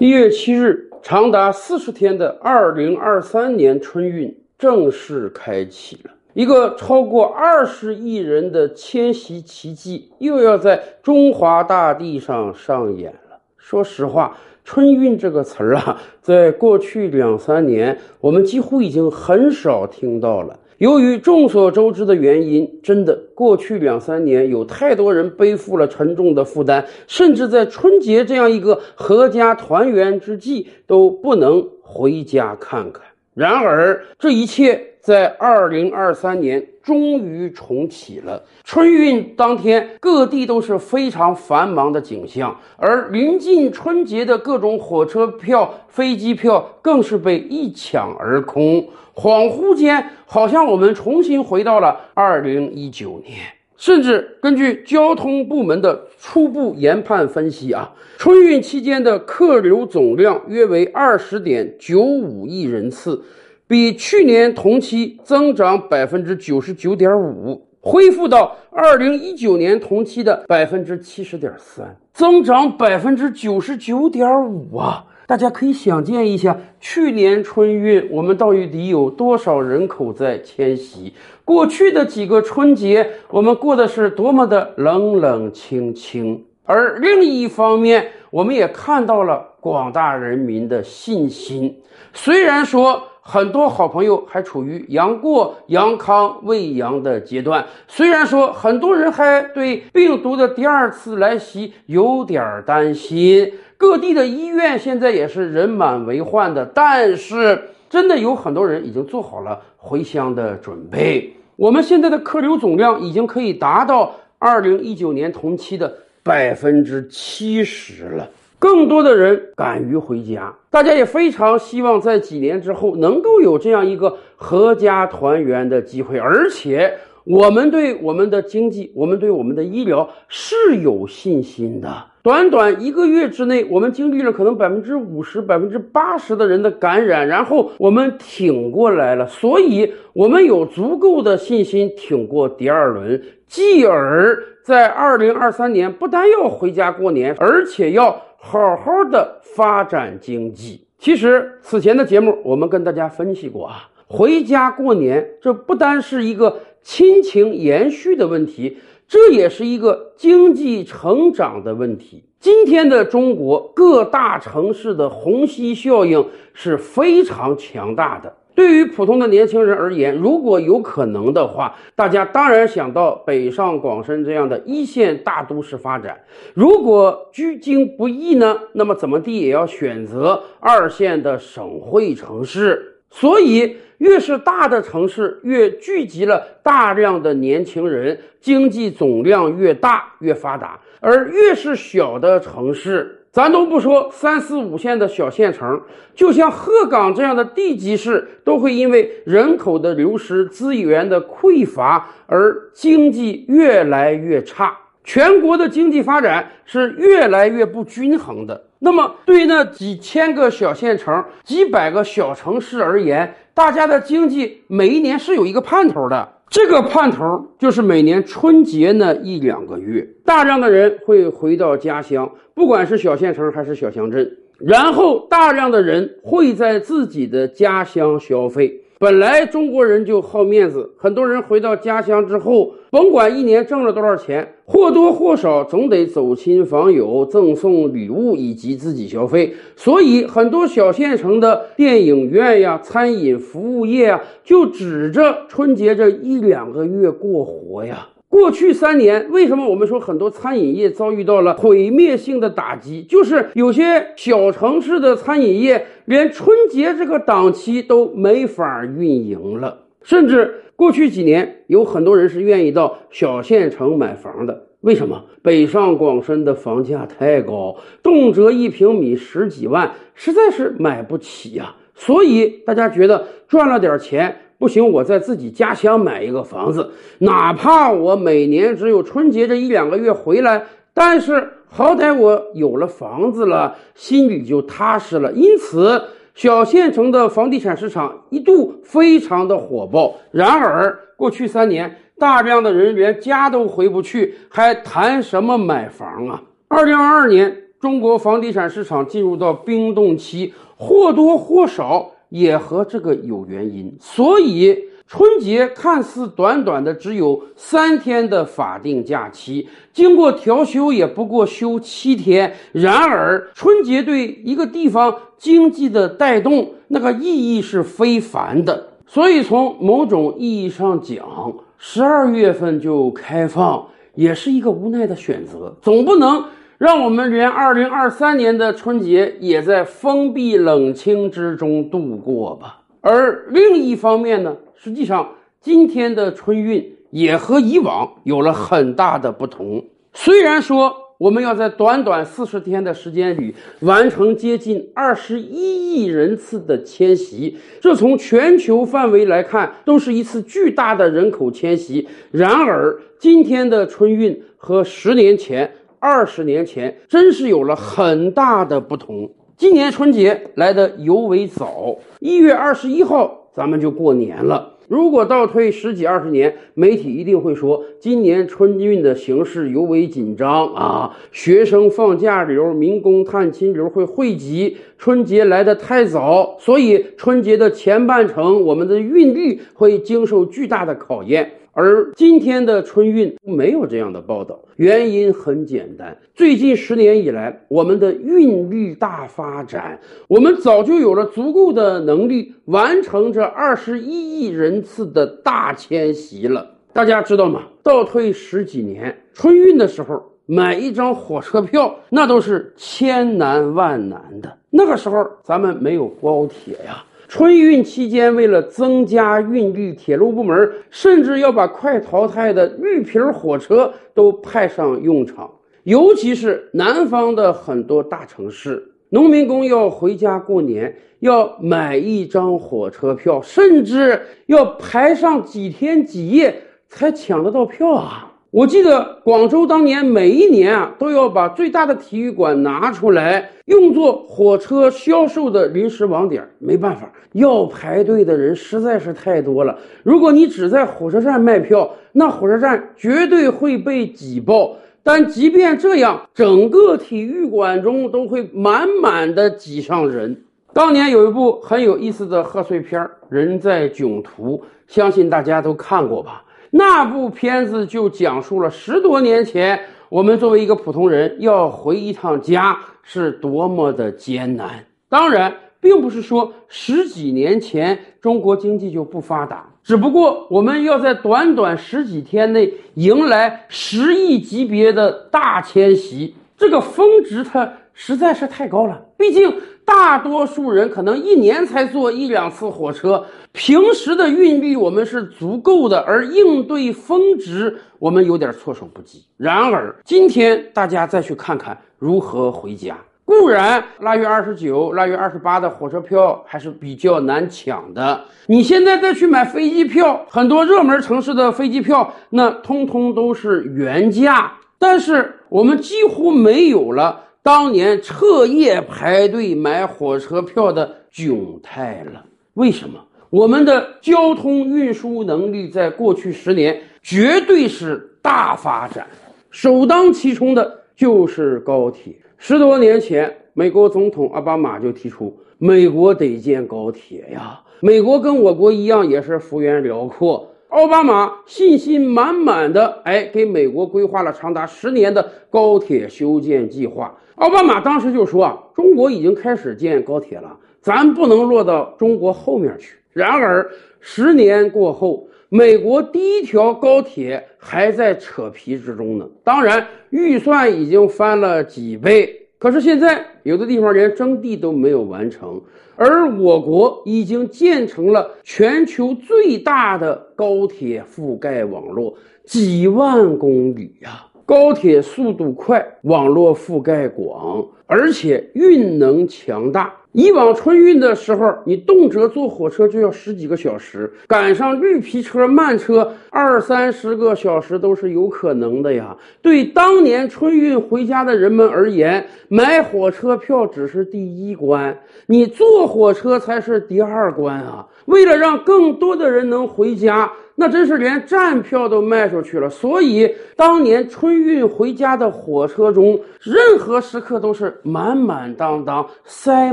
一月七日，长达四十天的二零二三年春运正式开启了，一个超过二十亿人的迁徙奇迹又要在中华大地上上演了。说实话，春运这个词儿啊，在过去两三年，我们几乎已经很少听到了。由于众所周知的原因，真的过去两三年有太多人背负了沉重的负担，甚至在春节这样一个阖家团圆之际都不能回家看看。然而，这一切在二零二三年终于重启了。春运当天，各地都是非常繁忙的景象，而临近春节的各种火车票、飞机票更是被一抢而空。恍惚间，好像我们重新回到了二零一九年。甚至根据交通部门的初步研判分析啊，春运期间的客流总量约为二十点九五亿人次，比去年同期增长百分之九十九点五，恢复到二零一九年同期的百分之七十点三，增长百分之九十九点五啊！大家可以想见一下，去年春运我们到底有多少人口在迁徙？过去的几个春节，我们过的是多么的冷冷清清。而另一方面，我们也看到了广大人民的信心。虽然说很多好朋友还处于阳过、阳康、未阳的阶段，虽然说很多人还对病毒的第二次来袭有点担心。各地的医院现在也是人满为患的，但是真的有很多人已经做好了回乡的准备。我们现在的客流总量已经可以达到二零一九年同期的百分之七十了，更多的人敢于回家。大家也非常希望在几年之后能够有这样一个阖家团圆的机会，而且我们对我们的经济，我们对我们的医疗是有信心的。短短一个月之内，我们经历了可能百分之五十、百分之八十的人的感染，然后我们挺过来了，所以我们有足够的信心挺过第二轮，继而在二零二三年不但要回家过年，而且要好好的发展经济。其实此前的节目我们跟大家分析过啊，回家过年这不单是一个亲情延续的问题。这也是一个经济成长的问题。今天的中国各大城市的虹吸效应是非常强大的。对于普通的年轻人而言，如果有可能的话，大家当然想到北上广深这样的一线大都市发展。如果居京不易呢，那么怎么地也要选择二线的省会城市。所以，越是大的城市，越聚集了大量的年轻人，经济总量越大，越发达；而越是小的城市，咱都不说三四五线的小县城，就像鹤岗这样的地级市，都会因为人口的流失、资源的匮乏而经济越来越差。全国的经济发展是越来越不均衡的。那么，对那几千个小县城、几百个小城市而言，大家的经济每一年是有一个盼头的。这个盼头就是每年春节那一两个月，大量的人会回到家乡，不管是小县城还是小乡镇，然后大量的人会在自己的家乡消费。本来中国人就好面子，很多人回到家乡之后，甭管一年挣了多少钱，或多或少总得走亲访友、赠送礼物以及自己消费。所以，很多小县城的电影院呀、餐饮服务业啊，就指着春节这一两个月过活呀。过去三年，为什么我们说很多餐饮业遭遇到了毁灭性的打击？就是有些小城市的餐饮业连春节这个档期都没法运营了，甚至过去几年有很多人是愿意到小县城买房的。为什么？北上广深的房价太高，动辄一平米十几万，实在是买不起呀。所以大家觉得赚了点钱。不行，我在自己家乡买一个房子，哪怕我每年只有春节这一两个月回来，但是好歹我有了房子了，心里就踏实了。因此，小县城的房地产市场一度非常的火爆。然而，过去三年，大量的人连家都回不去，还谈什么买房啊？二零二二年中国房地产市场进入到冰冻期，或多或少也和这个有原因。所以春节看似短短的只有三天的法定假期，经过调休也不过休七天。然而，春节对一个地方经济的带动，那个意义是非凡的。所以，从某种意义上讲，十二月份就开放。也是一个无奈的选择，总不能让我们连二零二三年的春节也在封闭冷清之中度过吧。而另一方面呢，实际上今天的春运也和以往有了很大的不同。虽然说我们要在短短四十天的时间里完成接近二十一亿人次的迁徙，这从全球范围来看都是一次巨大的人口迁徙。然而，今天的春运和十年前、二十年前真是有了很大的不同。今年春节来的尤为早，一月二十一号咱们就过年了。如果倒退十几二十年，媒体一定会说今年春运的形势尤为紧张啊，学生放假流、民工探亲流会汇集，春节来得太早，所以春节的前半程我们的运力会经受巨大的考验。而今天的春运没有这样的报道，原因很简单，最近十年以来，我们的运力大发展，我们早就有了足够的能力完成这二十一亿人次的大迁徙了。大家知道吗？倒退十几年，春运的时候买一张火车票，那都是千难万难的。那个时候咱们没有高铁呀。春运期间，为了增加运力，铁路部门甚至要把快淘汰的绿皮火车都派上用场。尤其是南方的很多大城市，农民工要回家过年，要买一张火车票，甚至要排上几天几夜才抢得到票啊！我记得广州当年每一年啊，都要把最大的体育馆拿出来用作火车销售的临时网点。没办法，要排队的人实在是太多了。如果你只在火车站卖票，那火车站绝对会被挤爆。但即便这样，整个体育馆中都会满满的挤上人。当年有一部很有意思的贺岁片《人在囧途》，相信大家都看过吧。那部片子就讲述了十多年前，我们作为一个普通人要回一趟家是多么的艰难。当然，并不是说十几年前中国经济就不发达，只不过我们要在短短十几天内迎来十亿级别的大迁徙，这个峰值它实在是太高了。毕竟。大多数人可能一年才坐一两次火车，平时的运力我们是足够的，而应对峰值我们有点措手不及。然而今天大家再去看看如何回家，固然腊月二十九、腊月二十八的火车票还是比较难抢的。你现在再去买飞机票，很多热门城市的飞机票那通通都是原价，但是我们几乎没有了。当年彻夜排队买火车票的窘态了。为什么？我们的交通运输能力在过去十年绝对是大发展，首当其冲的就是高铁。十多年前，美国总统奥巴马就提出，美国得建高铁呀。美国跟我国一样，也是幅员辽阔。奥巴马信心满满的，哎，给美国规划了长达十年的高铁修建计划。奥巴马当时就说啊，中国已经开始建高铁了，咱不能落到中国后面去。然而，十年过后，美国第一条高铁还在扯皮之中呢。当然，预算已经翻了几倍，可是现在有的地方连征地都没有完成，而我国已经建成了全球最大的高铁覆盖网络，几万公里呀。高铁速度快，网络覆盖广，而且运能强大。以往春运的时候，你动辄坐火车就要十几个小时，赶上绿皮车、慢车，二三十个小时都是有可能的呀。对当年春运回家的人们而言，买火车票只是第一关，你坐火车才是第二关啊。为了让更多的人能回家。那真是连站票都卖出去了。所以当年春运回家的火车中，任何时刻都是满满当当，塞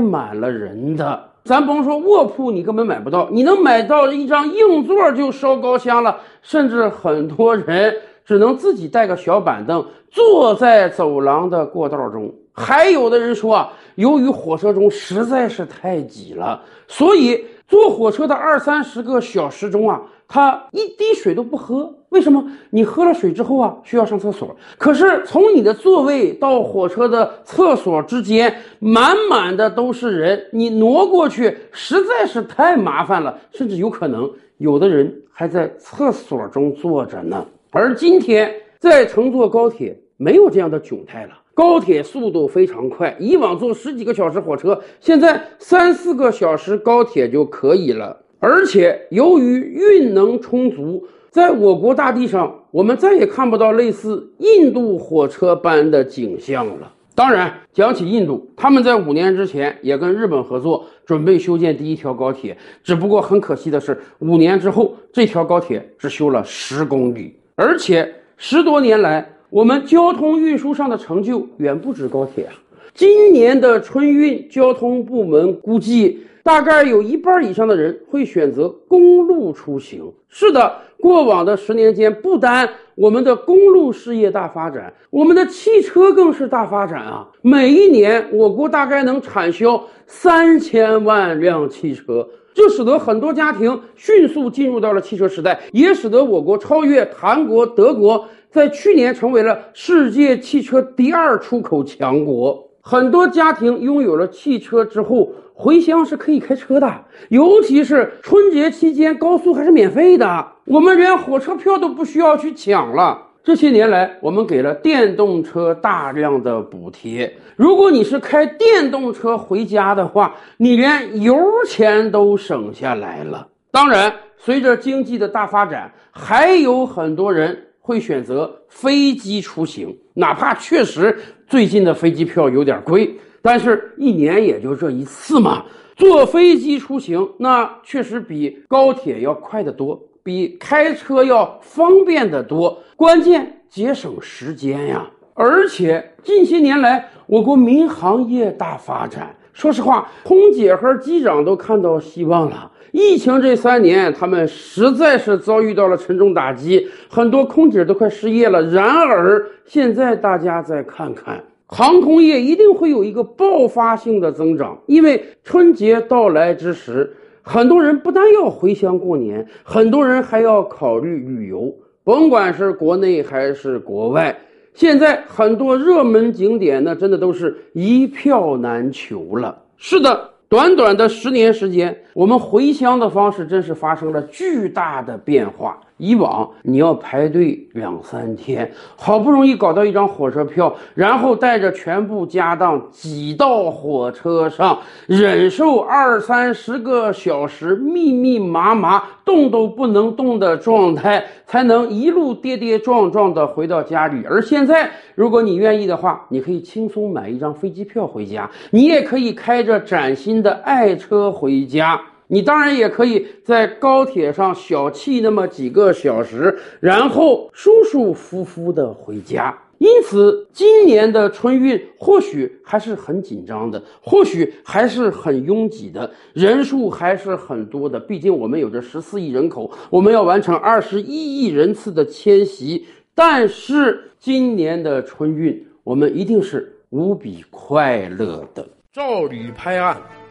满了人的。咱甭说卧铺，你根本买不到，你能买到一张硬座就烧高香了。甚至很多人只能自己带个小板凳，坐在走廊的过道中。还有的人说啊，由于火车中实在是太挤了，所以坐火车的二三十个小时中啊，他一滴水都不喝。为什么？你喝了水之后啊，需要上厕所。可是从你的座位到火车的厕所之间，满满的都是人，你挪过去实在是太麻烦了，甚至有可能有的人还在厕所中坐着呢。而今天在乘坐高铁，没有这样的窘态了。高铁速度非常快，以往坐十几个小时火车，现在三四个小时高铁就可以了。而且由于运能充足。在我国大地上，我们再也看不到类似印度火车般的景象了。当然，讲起印度，他们在五年之前也跟日本合作，准备修建第一条高铁。只不过很可惜的是，五年之后，这条高铁只修了十公里。而且十多年来，我们交通运输上的成就远不止高铁啊。今年的春运，交通部门估计。大概有一半以上的人会选择公路出行。是的，过往的十年间，不单我们的公路事业大发展，我们的汽车更是大发展啊！每一年，我国大概能产销三千万辆汽车，这使得很多家庭迅速进入到了汽车时代，也使得我国超越韩国、德国，在去年成为了世界汽车第二出口强国。很多家庭拥有了汽车之后。回乡是可以开车的，尤其是春节期间，高速还是免费的，我们连火车票都不需要去抢了。这些年来，我们给了电动车大量的补贴。如果你是开电动车回家的话，你连油钱都省下来了。当然，随着经济的大发展，还有很多人会选择飞机出行，哪怕确实最近的飞机票有点贵。但是，一年也就这一次嘛。坐飞机出行，那确实比高铁要快得多，比开车要方便得多。关键节省时间呀！而且近些年来，我国民航业大发展。说实话，空姐和机长都看到希望了。疫情这三年，他们实在是遭遇到了沉重打击，很多空姐都快失业了。然而，现在大家再看看。航空业一定会有一个爆发性的增长，因为春节到来之时，很多人不但要回乡过年，很多人还要考虑旅游，甭管是国内还是国外。现在很多热门景点呢，真的都是一票难求了。是的。短短的十年时间，我们回乡的方式真是发生了巨大的变化。以往你要排队两三天，好不容易搞到一张火车票，然后带着全部家当挤到火车上，忍受二三十个小时密密麻麻、动都不能动的状态，才能一路跌跌撞撞的回到家里。而现在，如果你愿意的话，你可以轻松买一张飞机票回家，你也可以开着崭新。的爱车回家，你当然也可以在高铁上小憩那么几个小时，然后舒舒服服的回家。因此，今年的春运或许还是很紧张的，或许还是很拥挤的，人数还是很多的。毕竟我们有着十四亿人口，我们要完成二十一亿人次的迁徙。但是今年的春运，我们一定是无比快乐的。照理拍案。